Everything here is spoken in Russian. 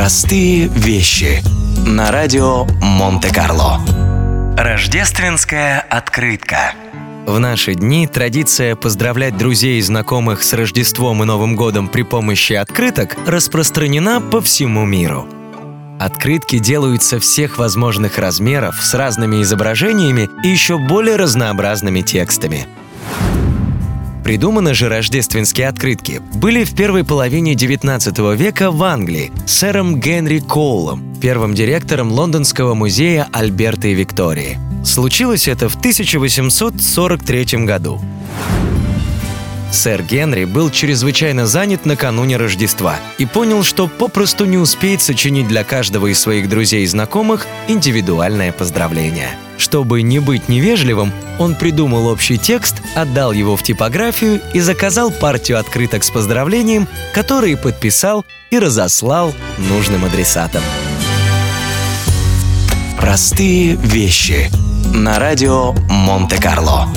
Простые вещи на радио Монте-Карло. Рождественская открытка. В наши дни традиция поздравлять друзей и знакомых с Рождеством и Новым годом при помощи открыток распространена по всему миру. Открытки делаются всех возможных размеров с разными изображениями и еще более разнообразными текстами – Придуманы же рождественские открытки были в первой половине XIX века в Англии сэром Генри Коулом, первым директором Лондонского музея Альберта и Виктории. Случилось это в 1843 году. Сэр Генри был чрезвычайно занят накануне Рождества и понял, что попросту не успеет сочинить для каждого из своих друзей и знакомых индивидуальное поздравление – чтобы не быть невежливым, он придумал общий текст, отдал его в типографию и заказал партию открыток с поздравлением, которые подписал и разослал нужным адресатам. Простые вещи на радио Монте-Карло.